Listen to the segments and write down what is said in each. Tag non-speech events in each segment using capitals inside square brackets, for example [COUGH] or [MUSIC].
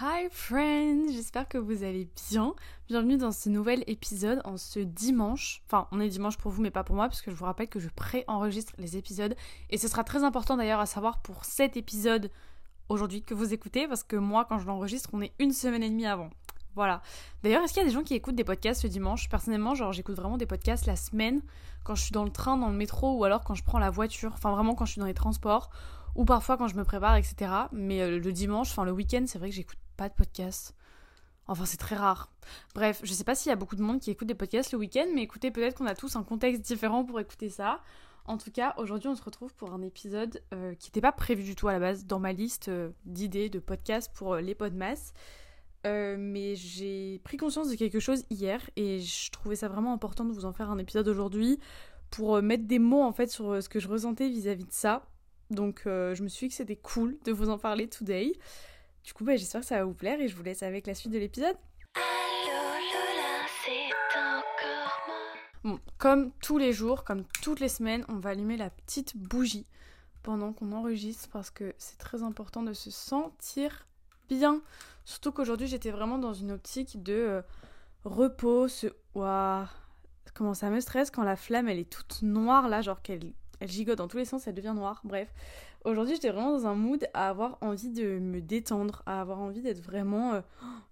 Hi friends, j'espère que vous allez bien. Bienvenue dans ce nouvel épisode en ce dimanche. Enfin, on est dimanche pour vous mais pas pour moi parce que je vous rappelle que je pré-enregistre les épisodes et ce sera très important d'ailleurs à savoir pour cet épisode aujourd'hui que vous écoutez parce que moi quand je l'enregistre, on est une semaine et demie avant. Voilà. D'ailleurs, est-ce qu'il y a des gens qui écoutent des podcasts le dimanche? Personnellement, genre j'écoute vraiment des podcasts la semaine quand je suis dans le train, dans le métro ou alors quand je prends la voiture, enfin vraiment quand je suis dans les transports ou parfois quand je me prépare, etc. Mais euh, le dimanche, enfin le week-end, c'est vrai que j'écoute pas de podcast. Enfin, c'est très rare. Bref, je sais pas s'il y a beaucoup de monde qui écoute des podcasts le week-end, mais écoutez, peut-être qu'on a tous un contexte différent pour écouter ça. En tout cas, aujourd'hui, on se retrouve pour un épisode euh, qui n'était pas prévu du tout à la base dans ma liste euh, d'idées de podcasts pour euh, les podmas. mais j'ai pris conscience de quelque chose hier et je trouvais ça vraiment important de vous en faire un épisode aujourd'hui pour mettre des mots en fait sur ce que je ressentais vis-à-vis de ça. Donc, je me suis dit que c'était cool de vous en parler today. Du coup, bah, j'espère que ça va vous plaire et je vous laisse avec la suite de l'épisode. Bon, comme tous les jours, comme toutes les semaines, on va allumer la petite bougie pendant qu'on enregistre parce que c'est très important de se sentir bien. Surtout qu'aujourd'hui, j'étais vraiment dans une optique de euh, repos. Ce... Comment ça me stresse quand la flamme, elle est toute noire là, genre qu'elle elle gigote dans tous les sens, elle devient noire. Bref, Aujourd'hui, j'étais vraiment dans un mood à avoir envie de me détendre, à avoir envie d'être vraiment euh,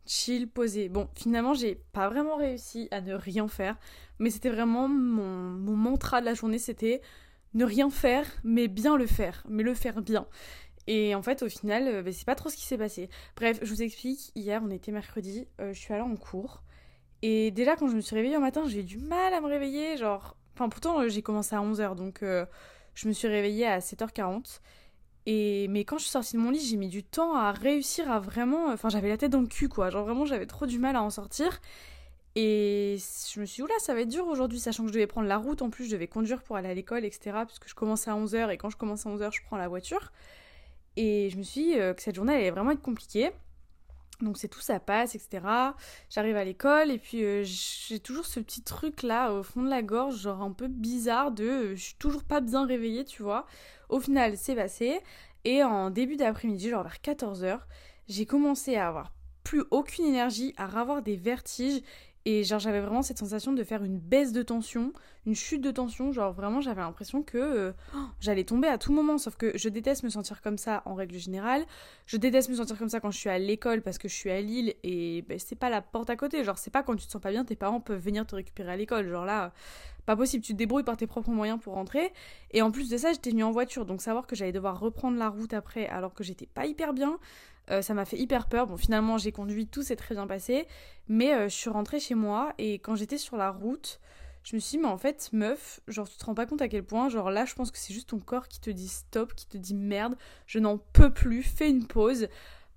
chill, posé. Bon, finalement, j'ai pas vraiment réussi à ne rien faire, mais c'était vraiment mon, mantra de la journée, c'était ne rien faire, mais bien le faire, mais le faire bien. Et en fait, au final, euh, bah, c'est pas trop ce qui s'est passé. Bref, je vous explique. Hier, on était mercredi, euh, je suis allée en cours. Et déjà, quand je me suis réveillée au matin, j'ai eu du mal à me réveiller. Genre, enfin, pourtant, j'ai commencé à 11h, donc je me suis réveillée à 7h40. Et, mais quand je suis sortie de mon lit, j'ai mis du temps à réussir à vraiment. Enfin, j'avais la tête dans le cul, quoi. Genre, vraiment, j'avais trop du mal à en sortir. Et je me suis dit, oula, ça va être dur aujourd'hui, sachant que je devais prendre la route. En plus, je devais conduire pour aller à l'école, etc. Puisque je commençais à 11h. Et quand je commence à 11h, je prends la voiture. Et je me suis dit euh, que cette journée allait vraiment être compliquée. Donc c'est tout, ça passe, etc. J'arrive à l'école et puis euh, j'ai toujours ce petit truc là au fond de la gorge, genre un peu bizarre de euh, je suis toujours pas bien réveillée, tu vois. Au final, c'est passé et en début d'après-midi, genre vers 14h, j'ai commencé à avoir plus aucune énergie, à avoir des vertiges et genre j'avais vraiment cette sensation de faire une baisse de tension, une chute de tension, genre vraiment j'avais l'impression que euh, oh, j'allais tomber à tout moment, sauf que je déteste me sentir comme ça en règle générale, je déteste me sentir comme ça quand je suis à l'école parce que je suis à Lille et ben, c'est pas la porte à côté, genre c'est pas quand tu te sens pas bien, tes parents peuvent venir te récupérer à l'école, genre là, pas possible, tu te débrouilles par tes propres moyens pour rentrer, et en plus de ça j'étais venue en voiture, donc savoir que j'allais devoir reprendre la route après alors que j'étais pas hyper bien, euh, ça m'a fait hyper peur. Bon, finalement, j'ai conduit, tout s'est très bien passé. Mais euh, je suis rentrée chez moi et quand j'étais sur la route, je me suis dit, mais en fait, meuf, genre, tu te rends pas compte à quel point, genre là, je pense que c'est juste ton corps qui te dit stop, qui te dit merde, je n'en peux plus, fais une pause.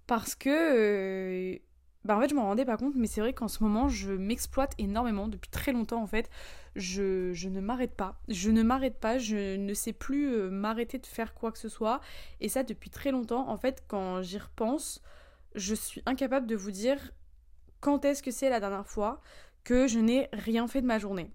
Parce que. Euh, bah en fait je m'en rendais pas compte mais c'est vrai qu'en ce moment je m'exploite énormément depuis très longtemps en fait. Je, je ne m'arrête pas. Je ne m'arrête pas je ne sais plus euh, m'arrêter de faire quoi que ce soit. Et ça depuis très longtemps en fait quand j'y repense je suis incapable de vous dire quand est-ce que c'est la dernière fois que je n'ai rien fait de ma journée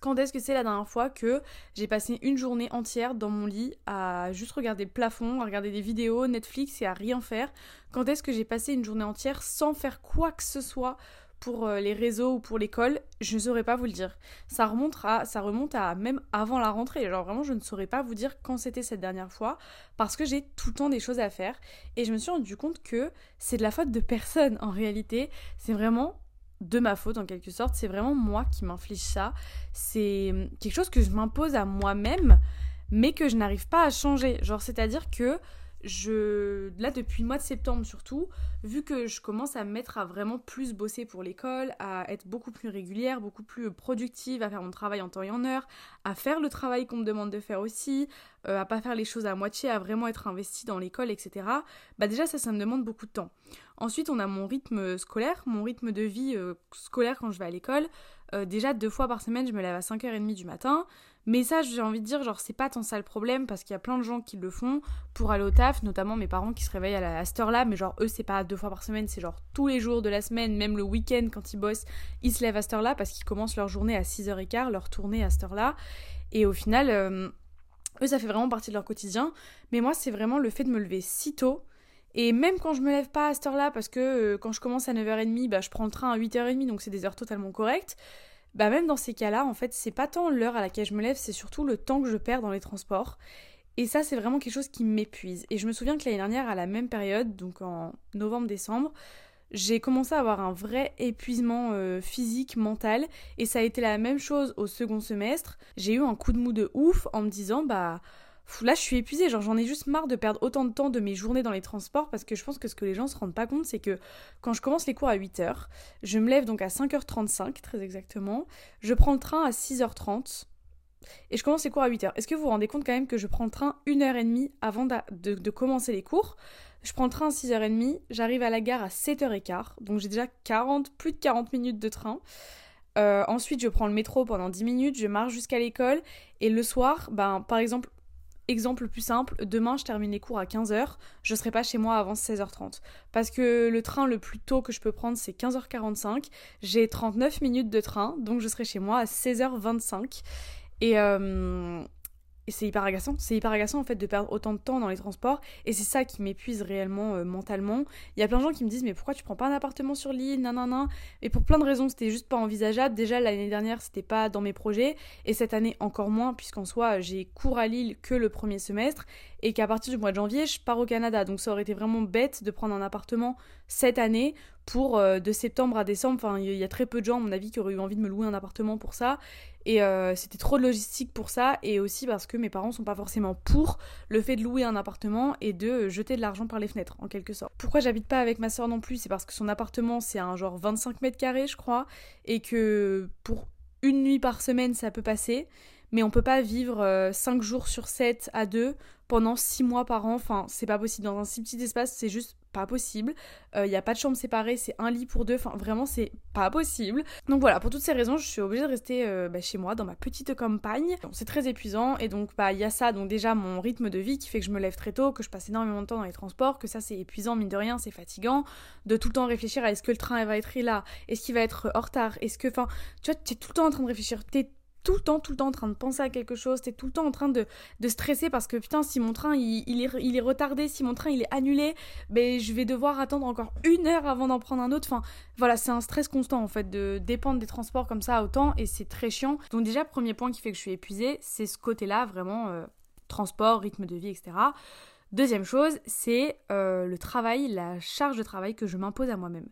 quand est-ce que c'est la dernière fois que j'ai passé une journée entière dans mon lit à juste regarder le plafond, à regarder des vidéos, Netflix et à rien faire? Quand est-ce que j'ai passé une journée entière sans faire quoi que ce soit pour euh, les réseaux ou pour l'école? Je ne saurais pas vous le dire. Ça remonte à, ça remonte à même avant la rentrée. Genre vraiment, je ne saurais pas vous dire quand c'était cette dernière fois parce que j'ai tout le temps des choses à faire et je me suis rendu compte que c'est de la faute de personne en réalité. C'est vraiment de ma faute en quelque sorte. C'est vraiment moi qui m'inflige ça. C'est hum, quelque chose que je m'impose à moi-même, mais que je n'arrive pas à changer. Genre, c'est-à-dire que je là depuis le mois de septembre surtout, vu que je commence à me mettre à vraiment plus bosser pour l'école, à être beaucoup plus régulière, beaucoup plus productive, à faire mon travail en temps et en heure, à faire le travail qu'on me demande de faire aussi, euh, à pas faire les choses à moitié, à vraiment être investi dans l'école, etc. Bah déjà ça, ça me demande beaucoup de temps. Ensuite, on a mon rythme scolaire, mon rythme de vie euh, scolaire quand je vais à l'école. Euh, déjà deux fois par semaine, je me lève à 5h30 du matin. Mais ça, j'ai envie de dire, genre, c'est pas tant ça le problème parce qu'il y a plein de gens qui le font pour aller au taf, notamment mes parents qui se réveillent à, la, cette heure-là, mais genre, eux, c'est pas deux fois par semaine, c'est genre tous les jours de la semaine, même le week-end quand ils bossent, ils se lèvent à cette heure-là parce qu'ils commencent leur journée à 6h15, leur tournée à cette heure-là. Et au final, euh, eux, ça fait vraiment partie de leur quotidien. Mais moi, c'est vraiment le fait de me lever si tôt Et même quand je me lève pas à cette heure-là, parce que euh, quand je commence à 9h30, bah, je prends le train à 8h30, donc c'est des heures totalement correctes, bah même dans ces cas-là, en fait, c'est pas tant l'heure à laquelle je me lève, c'est surtout le temps que je perds dans les transports. Et ça, c'est vraiment quelque chose qui m'épuise. Et je me souviens que l'année dernière, à la même période, donc en novembre-décembre, j'ai commencé à avoir un vrai épuisement euh, physique, mental, et ça a été la même chose au second semestre. J'ai eu un coup de mou de ouf en me disant, bah là je suis épuisée, genre j'en ai juste marre de perdre autant de temps de mes journées dans les transports parce que je pense que ce que les gens se rendent pas compte c'est que quand je commence les cours à 8h, je me lève donc à 5h35 très exactement, je prends le train à 6h30 et je commence les cours à 8h. Est-ce que vous vous rendez compte quand même que je prends le train une heure et demie avant de, commencer les cours? Je prends le train à 6h30, j'arrive à la gare à 7h15, donc j'ai déjà 40, plus de 40 minutes de train. Euh, ensuite, je prends le métro pendant 10 minutes, je marche jusqu'à l'école, et le soir, ben, par exemple, Exemple le plus simple, demain je termine les cours à 15h, je serai pas chez moi avant 16h30. Parce que le train le plus tôt que je peux prendre c'est 15h45, j'ai 39 minutes de train, donc je serai chez moi à 16h25. Et, euh, et c'est hyper agaçant. C'est hyper agaçant en fait de perdre autant de temps dans les transports. Et c'est ça qui m'épuise réellement euh, mentalement. Il y a plein de gens qui me disent mais pourquoi tu prends pas un appartement sur l'île? Nanana. Et pour plein de raisons, c'était juste pas envisageable. Déjà l'année dernière, c'était pas dans mes projets. Et cette année encore moins, puisqu'en soi, j'ai cours à Lille que le premier semestre. Et qu'à partir du mois de janvier, je pars au Canada. Donc ça aurait été vraiment bête de prendre un appartement cette année pour euh, de septembre à décembre. Enfin, il y a très peu de gens, à mon avis, qui auraient eu envie de me louer un appartement pour ça. Et euh, c'était trop logistique pour ça. Et aussi parce que mes parents sont pas forcément pour le fait de louer un appartement et de jeter de l'argent par les fenêtres, en quelque sorte. Pourquoi j'habite pas avec ma soeur non plus C'est parce que son appartement, c'est un genre 25 mètres carrés, je crois. Et que pour une nuit par semaine, ça peut passer. Mais on peut pas vivre 5 euh, jours sur 7 à 2 pendant 6 mois par an. Enfin, c'est pas possible. Dans un si petit espace, c'est juste pas possible. Il euh, n'y a pas de chambre séparée, c'est un lit pour deux. Enfin, vraiment, c'est pas possible. Donc voilà, pour toutes ces raisons, je suis obligée de rester euh, bah, chez moi, dans ma petite campagne. C'est très épuisant. Et donc, bah, il y a ça. Donc, déjà, mon rythme de vie qui fait que je me lève très tôt, que je passe énormément de temps dans les transports, que ça, c'est épuisant, mine de rien, c'est fatigant. De tout le temps réfléchir à est-ce que le train va être là? Est-ce qu'il va être en retard? Est-ce que. Enfin, tu vois, tu es tout le temps en train de réfléchir. Tout le temps, tout le temps en train de penser à quelque chose, t'es tout le temps en train de, stresser parce que putain, si mon train il, est, il, est, retardé, si mon train il est annulé, ben je vais devoir attendre encore une heure avant d'en prendre un autre. Enfin, voilà, c'est un stress constant en fait de dépendre des transports comme ça autant et c'est très chiant. Donc, déjà, premier point qui fait que je suis épuisée, c'est ce côté-là, vraiment euh, transport, rythme de vie, etc. Deuxième chose, c'est euh, le travail, la charge de travail que je m'impose à moi-même.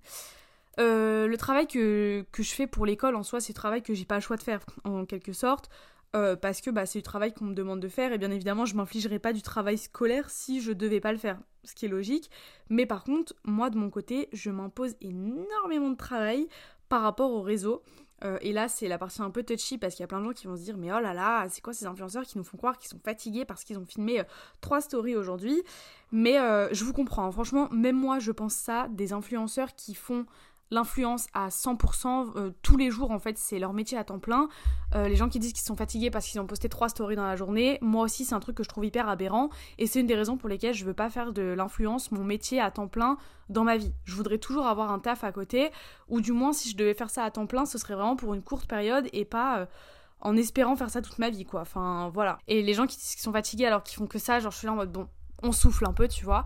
Euh, le travail que, je fais pour l'école en soi, c'est le travail que j'ai pas le choix de faire en quelque sorte. Euh, parce que bah, c'est du travail qu'on me demande de faire et bien évidemment je m'infligerai pas du travail scolaire si je devais pas le faire, ce qui est logique. Mais par contre, moi de mon côté, je m'impose énormément de travail par rapport au réseau. Euh, et là, c'est la partie un peu touchy parce qu'il y a plein de gens qui vont se dire Mais oh là là, c'est quoi ces influenceurs qui nous font croire qu'ils sont fatigués parce qu'ils ont filmé trois stories aujourd'hui? Mais je vous comprends, hein. franchement, même moi, je pense ça des influenceurs qui font l'influence à 100% euh, tous les jours en fait c'est leur métier à temps plein. Euh, les gens qui disent qu'ils sont fatigués parce qu'ils ont posté trois stories dans la journée moi aussi c'est un truc que je trouve hyper aberrant et c'est une des raisons pour lesquelles je veux pas faire de l'influence mon métier à temps plein dans ma vie. Je voudrais toujours avoir un taf à côté ou du moins si je devais faire ça à temps plein ce serait vraiment pour une courte période et pas euh, en espérant faire ça toute ma vie quoi. Enfin voilà. Et les gens qui disent qu'ils sont fatigués alors qu'ils font que ça genre je suis là en mode bon on souffle un peu, tu vois.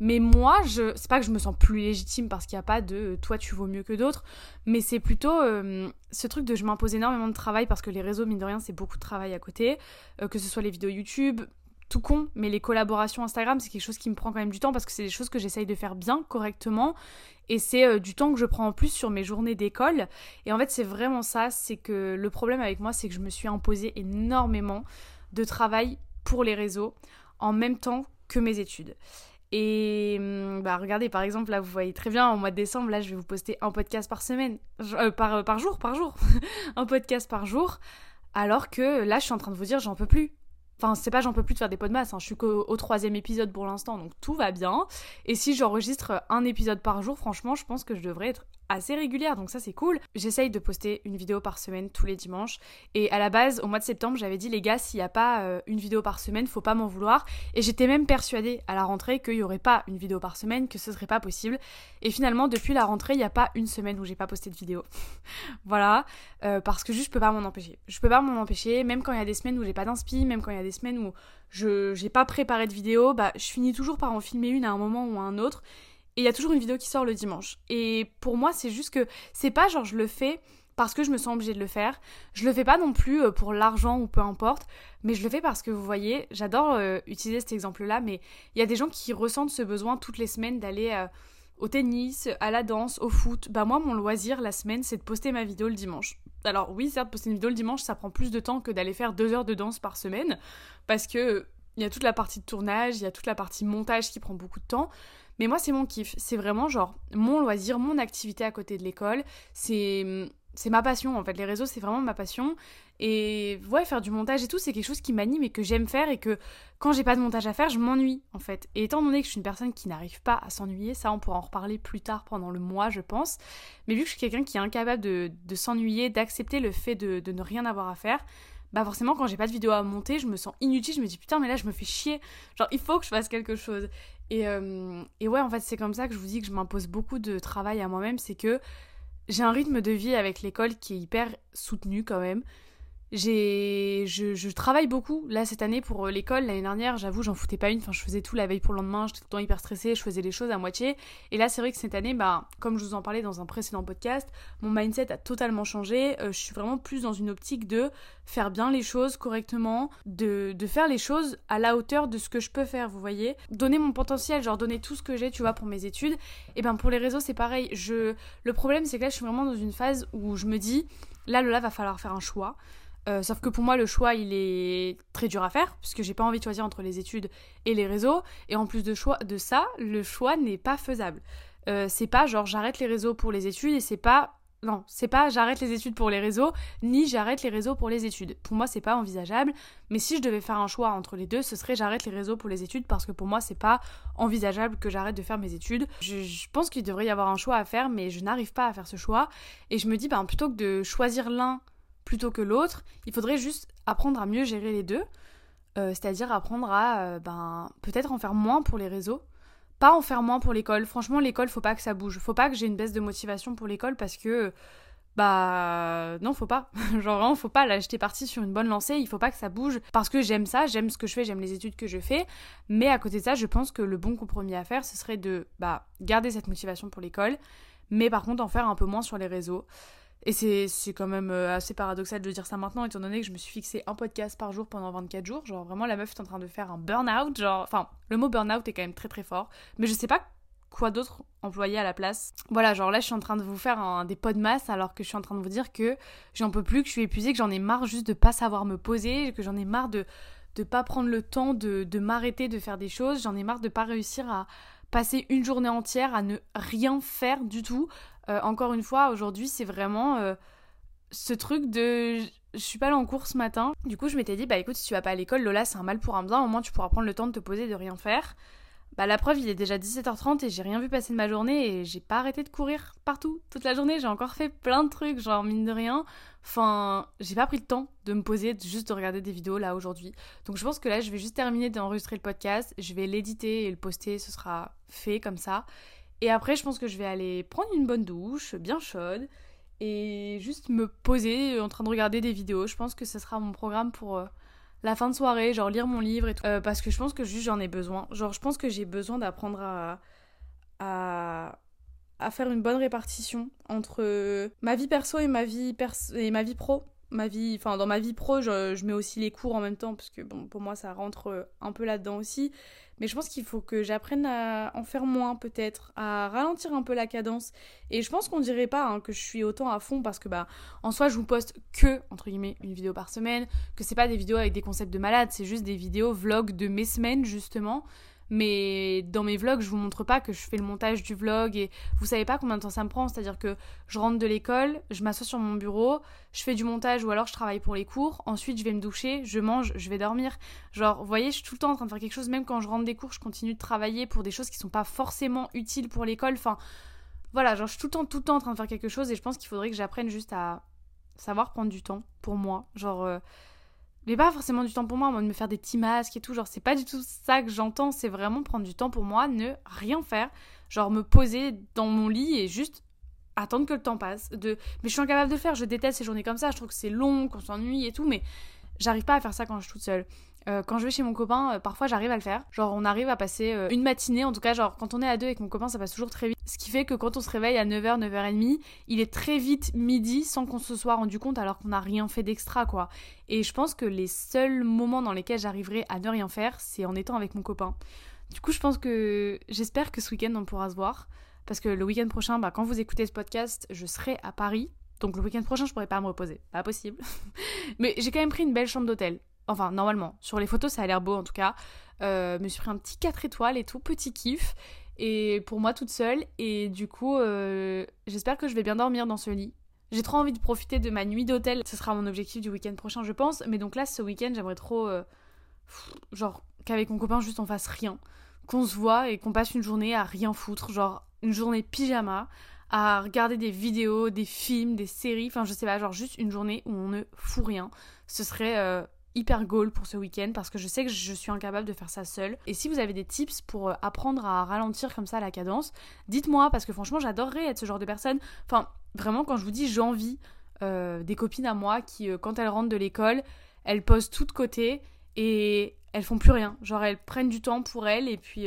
Mais moi, je, c'est pas que je me sens plus légitime parce qu'il n'y a pas de euh, toi tu vaux mieux que d'autres, mais c'est plutôt euh, ce truc de je m'impose énormément de travail parce que les réseaux, mine de rien, c'est beaucoup de travail à côté, euh, que ce soit les vidéos YouTube, tout con, mais les collaborations Instagram, c'est quelque chose qui me prend quand même du temps parce que c'est des choses que j'essaye de faire bien, correctement, et c'est du temps que je prends en plus sur mes journées d'école. Et en fait, c'est vraiment ça, c'est que le problème avec moi, c'est que je me suis imposé énormément de travail pour les réseaux en même temps que mes études. Et hum, bah regardez par exemple là vous voyez très bien en mois de décembre là je vais vous poster un podcast par semaine euh, par, euh, par jour par jour [LAUGHS] un podcast par jour alors que là je suis en train de vous dire j'en peux plus Enfin, c'est pas j'en peux plus de faire des masse, hein. je suis qu'au troisième épisode pour l'instant, donc tout va bien. Et si j'enregistre un épisode par jour, franchement, je pense que je devrais être assez régulière, donc ça c'est cool. J'essaye de poster une vidéo par semaine tous les dimanches. Et à la base, au mois de septembre, j'avais dit les gars, s'il n'y a pas euh, une vidéo par semaine, faut pas m'en vouloir. Et j'étais même persuadée à la rentrée qu'il n'y aurait pas une vidéo par semaine, que ce serait pas possible. Et finalement, depuis la rentrée, il n'y a pas une semaine où j'ai pas posté de vidéo. [LAUGHS] voilà, euh, parce que juste je peux pas m'en empêcher. Je peux pas m'en empêcher, même quand il y a des semaines où j'ai pas d'inspi, même quand il y a des semaines où je j'ai pas préparé de vidéo, bah je finis toujours par en filmer une à un moment ou à un autre. Et il y a toujours une vidéo qui sort le dimanche. Et pour moi, c'est juste que c'est pas genre je le fais parce que je me sens obligée de le faire. Je le fais pas non plus euh, pour l'argent ou peu importe, mais je le fais parce que vous voyez, j'adore euh, utiliser cet exemple-là, mais il y a des gens qui ressentent ce besoin toutes les semaines d'aller euh, au tennis, à la danse, au foot. Bah moi, mon loisir la semaine, c'est de poster ma vidéo le dimanche. Alors oui, certes, poster une vidéo le dimanche, ça prend plus de temps que d'aller faire deux heures de danse par semaine, parce que il y a toute la partie de tournage, il y a toute la partie montage qui prend beaucoup de temps. Mais moi, c'est mon kiff. C'est vraiment genre mon loisir, mon activité à côté de l'école. C'est c'est ma passion en fait. Les réseaux, c'est vraiment ma passion. Et ouais, faire du montage et tout, c'est quelque chose qui m'anime et que j'aime faire et que quand j'ai pas de montage à faire, je m'ennuie en fait. Et étant donné que je suis une personne qui n'arrive pas à s'ennuyer, ça on pourra en reparler plus tard pendant le mois, je pense. Mais vu que je suis quelqu'un qui est incapable de, s'ennuyer, d'accepter le fait de ne rien avoir à faire, bah forcément quand j'ai pas de vidéo à monter, je me sens inutile, je me dis putain mais là je me fais chier, genre il faut que je fasse quelque chose. Et, euh, et ouais en fait c'est comme ça que je vous dis que je m'impose beaucoup de travail à moi-même, c'est que j'ai un rythme de vie avec l'école qui est hyper soutenu quand même j'ai je, travaille beaucoup là cette année pour euh, l'école. L'année dernière j'avoue j'en foutais pas une. Enfin je faisais tout la veille pour le lendemain. J'étais tout le temps hyper stressée. Je faisais les choses à moitié. Et là c'est vrai que cette année bah comme je vous en parlais dans un précédent podcast mon mindset a totalement changé. Euh, je suis vraiment plus dans une optique de faire bien les choses correctement de, de faire les choses à la hauteur de ce que je peux faire vous voyez. Donner mon potentiel genre donner tout ce que j'ai tu vois pour mes études. Et ben pour les réseaux c'est pareil. Je le problème c'est que là je suis vraiment dans une phase où je me dis là Lola va falloir faire un choix euh, sauf que pour moi, le choix, il est très dur à faire, puisque j'ai pas envie de choisir entre les études et les réseaux. Et en plus de, choix, de ça, le choix n'est pas faisable. Euh, c'est pas genre j'arrête les réseaux pour les études et c'est pas. Non, c'est pas j'arrête les études pour les réseaux, ni j'arrête les réseaux pour les études. Pour moi, c'est pas envisageable. Mais si je devais faire un choix entre les deux, ce serait j'arrête les réseaux pour les études parce que pour moi, c'est pas envisageable que j'arrête de faire mes études. Je, je pense qu'il devrait y avoir un choix à faire, mais je n'arrive pas à faire ce choix. Et je me dis, ben, plutôt que de choisir l'un plutôt que l'autre. Il faudrait juste apprendre à mieux gérer les deux. Euh, c'est-à-dire apprendre à euh, ben, peut-être en faire moins pour les réseaux. Pas en faire moins pour l'école. Franchement, l'école, faut pas que ça bouge. Faut pas que j'ai une baisse de motivation pour l'école parce que. Bah non, faut pas. [LAUGHS] Genre vraiment, faut pas. Là, j'étais partie sur une bonne lancée. Il faut pas que ça bouge parce que j'aime ça, j'aime ce que je fais, j'aime les études que je fais. Mais à côté de ça, je pense que le bon compromis à faire, ce serait de bah, garder cette motivation pour l'école, mais par contre en faire un peu moins sur les réseaux. Et c'est quand même euh, assez paradoxal de dire ça maintenant, étant donné que je me suis fixé un podcast par jour pendant 24 jours. Genre, vraiment, la meuf est en train de faire un burn-out. Genre, enfin, le mot burn-out est quand même très très fort. Mais je sais pas quoi d'autre employer à la place. Voilà, genre là, je suis en train de vous faire un, des pots de masse alors que je suis en train de vous dire que j'en peux plus, que je suis épuisée, que j'en ai marre juste de pas savoir me poser, que j'en ai marre de de pas prendre le temps de, de m'arrêter de faire des choses. J'en ai marre de pas réussir à passer une journée entière à ne rien faire du tout. Euh, encore une fois, aujourd'hui, c'est vraiment euh, ce truc de je suis pas allée en cours ce matin. Du coup, je m'étais dit, bah écoute, si tu vas pas à l'école, Lola, c'est un mal pour un bien. Au moins, tu pourras prendre le temps de te poser, de rien faire. Bah, la preuve, il est déjà 17h30 et j'ai rien vu passer de ma journée et j'ai pas arrêté de courir partout toute la journée. J'ai encore fait plein de trucs, genre mine de rien. Enfin, j'ai pas pris le temps de me poser, juste de regarder des vidéos là aujourd'hui. Donc je pense que là, je vais juste terminer d'enregistrer le podcast. Je vais l'éditer et le poster, ce sera fait comme ça. Et après, je pense que je vais aller prendre une bonne douche, bien chaude, et juste me poser en train de regarder des vidéos. Je pense que ce sera mon programme pour euh, la fin de soirée, genre lire mon livre et tout. Euh, parce que je pense que juste j'en ai besoin. Genre, je pense que j'ai besoin d'apprendre à, à, à, faire une bonne répartition entre ma vie perso et ma vie, perso et ma vie pro ma vie, enfin dans ma vie pro, je, je, mets aussi les cours en même temps parce que bon, pour moi ça rentre euh, un peu là-dedans aussi. Mais je pense qu'il faut que j'apprenne à en faire moins peut-être, à ralentir un peu la cadence. Et je pense qu'on dirait pas hein, que je suis autant à fond parce que bah en soi je vous poste que entre guillemets une vidéo par semaine, que c'est pas des vidéos avec des concepts de malade, c'est juste des vidéos vlogs de mes semaines justement mais dans mes vlogs, je vous montre pas que je fais le montage du vlog et vous savez pas combien de temps ça me prend. C'est-à-dire que je rentre de l'école, je m'assois sur mon bureau, je fais du montage ou alors je travaille pour les cours. Ensuite, je vais me doucher, je mange, je vais dormir. Genre, vous voyez, je suis tout le temps en train de faire quelque chose. Même quand je rentre des cours, je continue de travailler pour des choses qui sont pas forcément utiles pour l'école. Enfin, voilà, genre je suis tout le temps, tout le temps en train de faire quelque chose et je pense qu'il faudrait que j'apprenne juste à savoir prendre du temps pour moi. Genre, euh, mais pas forcément du temps pour moi, moi de me faire des petits masques et tout. Genre, c'est pas du tout ça que j'entends, c'est vraiment prendre du temps pour moi, ne rien faire. Genre, me poser dans mon lit et juste attendre que le temps passe. De... Mais je suis incapable de le faire, je déteste ces journées comme ça, je trouve que c'est long, qu'on s'ennuie et tout, mais j'arrive pas à faire ça quand je suis toute seule. Euh, quand je vais chez mon copain, euh, parfois j'arrive à le faire. Genre on arrive à passer euh, une matinée, en tout cas genre quand on est à deux avec mon copain ça passe toujours très vite. Ce qui fait que quand on se réveille à 9h, 9h30, il est très vite midi sans qu'on se soit rendu compte alors qu'on n'a rien fait d'extra quoi. Et je pense que les seuls moments dans lesquels j'arriverai à ne rien faire, c'est en étant avec mon copain. Du coup je pense que j'espère que ce week-end on pourra se voir. Parce que le week-end prochain, bah, quand vous écoutez ce podcast, je serai à Paris. Donc le week-end prochain, je pourrai pas me reposer. Pas possible. [LAUGHS] Mais j'ai quand même pris une belle chambre d'hôtel. Enfin, normalement. Sur les photos, ça a l'air beau en tout cas. Euh, me suis pris un petit 4 étoiles et tout, petit kiff. Et pour moi toute seule. Et du coup, euh, j'espère que je vais bien dormir dans ce lit. J'ai trop envie de profiter de ma nuit d'hôtel. Ce sera mon objectif du week-end prochain, je pense. Mais donc là, ce week-end, j'aimerais trop. Euh, genre, qu'avec mon copain, juste on fasse rien. Qu'on se voit et qu'on passe une journée à rien foutre. Genre, une journée pyjama. À regarder des vidéos, des films, des séries. Enfin, je sais pas, genre juste une journée où on ne fout rien. Ce serait hyper goal pour ce week-end parce que je sais que je suis incapable de faire ça seule. Et si vous avez des tips pour euh, apprendre à ralentir comme ça la cadence, dites-moi parce que franchement j'adorerais être ce genre de personne. Enfin, vraiment quand je vous dis j'envie euh, des copines à moi qui euh, quand elles rentrent de l'école, elles posent tout de côté et elles font plus rien. Genre elles prennent du temps pour elles et puis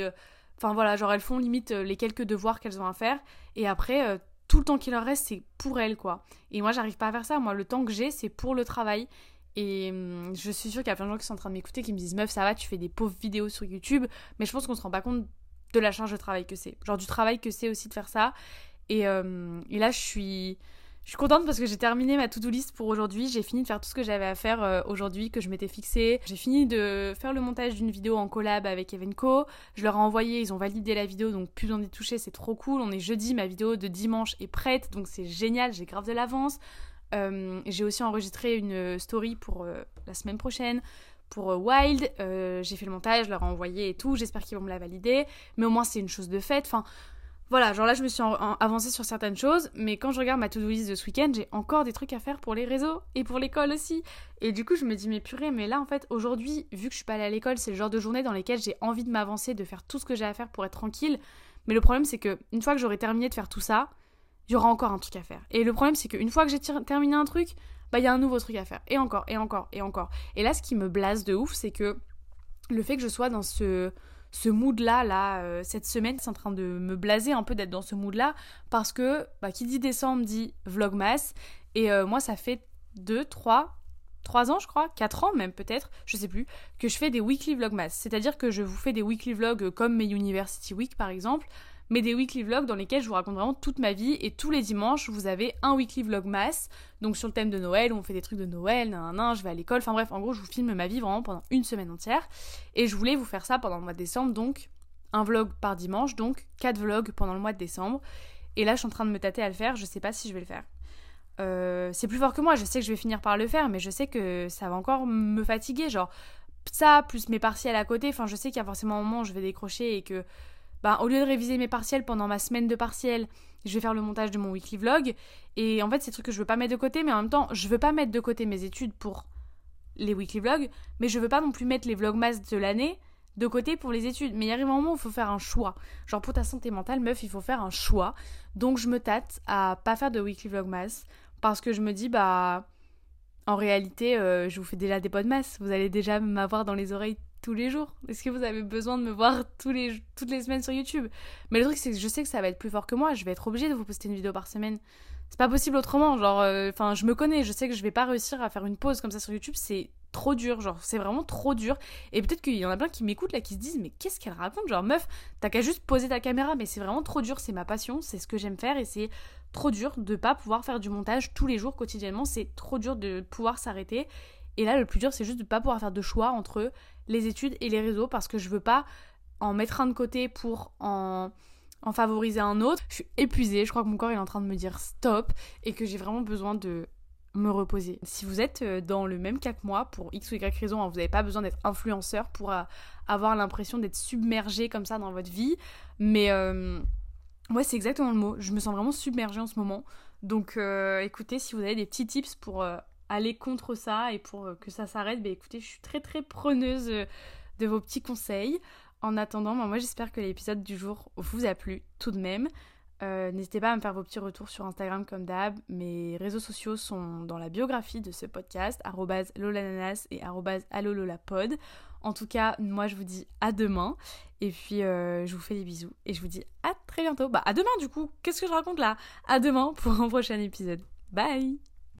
enfin voilà, genre elles font limite les quelques devoirs qu'elles ont à faire et après tout le temps qu'il leur reste c'est pour elles quoi. Et moi j'arrive pas à faire ça. Moi le temps que j'ai c'est pour le travail et hum, je suis sûre qu'il y a plein de gens qui sont en train de m'écouter qui me disent Meuf, ça va, tu fais des pauvres vidéos sur YouTube. Mais je pense qu'on se rend pas compte de la charge de travail que c'est. Genre du travail que c'est aussi de faire ça. Et, hum, là, je suis. Je suis contente parce que j'ai terminé ma to-do list pour aujourd'hui. J'ai fini de faire tout ce que j'avais à faire euh, aujourd'hui, que je m'étais fixé. J'ai fini de faire le montage d'une vidéo en collab avec Evenco. Je leur ai envoyé, ils ont validé la vidéo, donc plus besoin d'y toucher, c'est trop cool. On est jeudi, ma vidéo de dimanche est prête, donc c'est génial, j'ai grave de l'avance. Euh, j'ai aussi enregistré une story pour euh, la semaine prochaine pour euh, Wild. j'ai fait le montage, je leur ai envoyé et tout. J'espère qu'ils vont me la valider. Mais au moins, c'est une chose de fait. Enfin, voilà, genre là, je me suis avancée sur certaines choses. Mais quand je regarde ma to-do list de ce week-end, j'ai encore des trucs à faire pour les réseaux et pour l'école aussi. Et du coup, je me dis, mais purée, mais là, en fait, aujourd'hui, vu que je suis pas allée à l'école, c'est le genre de journée dans lesquelles j'ai envie de m'avancer, de faire tout ce que j'ai à faire pour être tranquille. Mais le problème, c'est que une fois que j'aurai terminé de faire tout ça, il y aura encore un truc à faire. Et le problème, c'est qu'une fois que j'ai terminé un truc, bah il y a un nouveau truc à faire. Et encore, et encore, et encore. Et là, ce qui me blase de ouf, c'est que le fait que je sois dans ce, mood-là, là, euh, cette semaine, c'est en train de me blaser un peu d'être dans ce mood-là, parce que bah, qui dit décembre dit vlogmas, et euh, moi, ça fait 2, 3, 3 ans, je crois, 4 ans même peut-être, je sais plus, que je fais des weekly vlogmas. C'est-à-dire que je vous fais des weekly vlogs comme mes University Week par exemple, mais des weekly vlogs dans lesquels je vous raconte vraiment toute ma vie. Et tous les dimanches, vous avez un weekly vlog mass, donc sur le thème de Noël, où on fait des trucs de Noël, nan, nan, je vais à l'école. Enfin bref, en gros, je vous filme ma vie vraiment pendant une semaine entière. Et je voulais vous faire ça pendant le mois de décembre, donc un vlog par dimanche, donc quatre vlogs pendant le mois de décembre. Et là, je suis en train de me tâter à le faire, je sais pas si je vais le faire. Euh, c'est plus fort que moi, je sais que je vais finir par le faire, mais je sais que ça va encore me fatiguer. Genre, ça, plus mes partiels à côté, enfin, je sais qu'il y a forcément un moment où je vais décrocher et que bah, au lieu de réviser mes partiels pendant ma semaine de partiels, je vais faire le montage de mon weekly vlog. Et en fait, c'est des trucs que je veux pas mettre de côté, mais en même temps, je veux pas mettre de côté mes études pour les weekly vlogs, mais je veux pas non plus mettre les vlogmas de l'année de côté pour les études. Mais il arrive un moment où il faut faire un choix. Genre pour ta santé mentale, meuf, il faut faire un choix. Donc je me tâte à pas faire de weekly vlogmas parce que je me dis, bah, en réalité, euh, je vous fais déjà des podmas. Vous allez déjà m'avoir dans les oreilles tous les jours Est-ce que vous avez besoin de me voir tous les, toutes les semaines sur YouTube? Mais le truc, c'est que je sais que ça va être plus fort que moi. Je vais être obligée de vous poster une vidéo par semaine. C'est pas possible autrement. Genre, euh, enfin, je me connais. Je sais que je vais pas réussir à faire une pause comme ça sur YouTube. C'est trop dur. Genre, c'est vraiment trop dur. Et peut-être qu'il y en a plein qui m'écoutent là, qui se disent, mais qu'est-ce qu'elle raconte? Genre, meuf, t'as qu'à juste poser ta caméra. Mais c'est vraiment trop dur. C'est ma passion. C'est ce que j'aime faire. Et c'est trop dur de pas pouvoir faire du montage tous les jours quotidiennement. C'est trop dur de pouvoir s'arrêter. Et là, le plus dur, c'est juste de pas pouvoir faire de choix entre les études et les réseaux parce que je veux pas en mettre un de côté pour en, favoriser un autre. Je suis épuisée, je crois que mon corps est en train de me dire stop et que j'ai vraiment besoin de me reposer. Si vous êtes euh, dans le même cas que moi, pour X ou Y raison, hein, vous n'avez pas besoin d'être influenceur pour euh, avoir l'impression d'être submergé comme ça dans votre vie, mais... Euh, Ouais, c'est exactement le mot. Je me sens vraiment submergée en ce moment. Donc euh, écoutez, si vous avez des petits tips pour aller contre ça et pour que ça s'arrête, bah écoutez, je suis très très preneuse de vos petits conseils. En attendant, moi j'espère que l'épisode du jour vous a plu tout de même. Euh, n'hésitez pas à me faire vos petits retours sur Instagram comme d'hab. Mes réseaux sociaux sont dans la biographie de ce podcast, lolananas et alololapod. En tout cas, moi je vous dis à demain. Et puis euh, je vous fais des bisous. Et je vous dis à très bientôt. Bah à demain du coup. Qu'est-ce que je raconte là? À demain pour un prochain épisode. Bye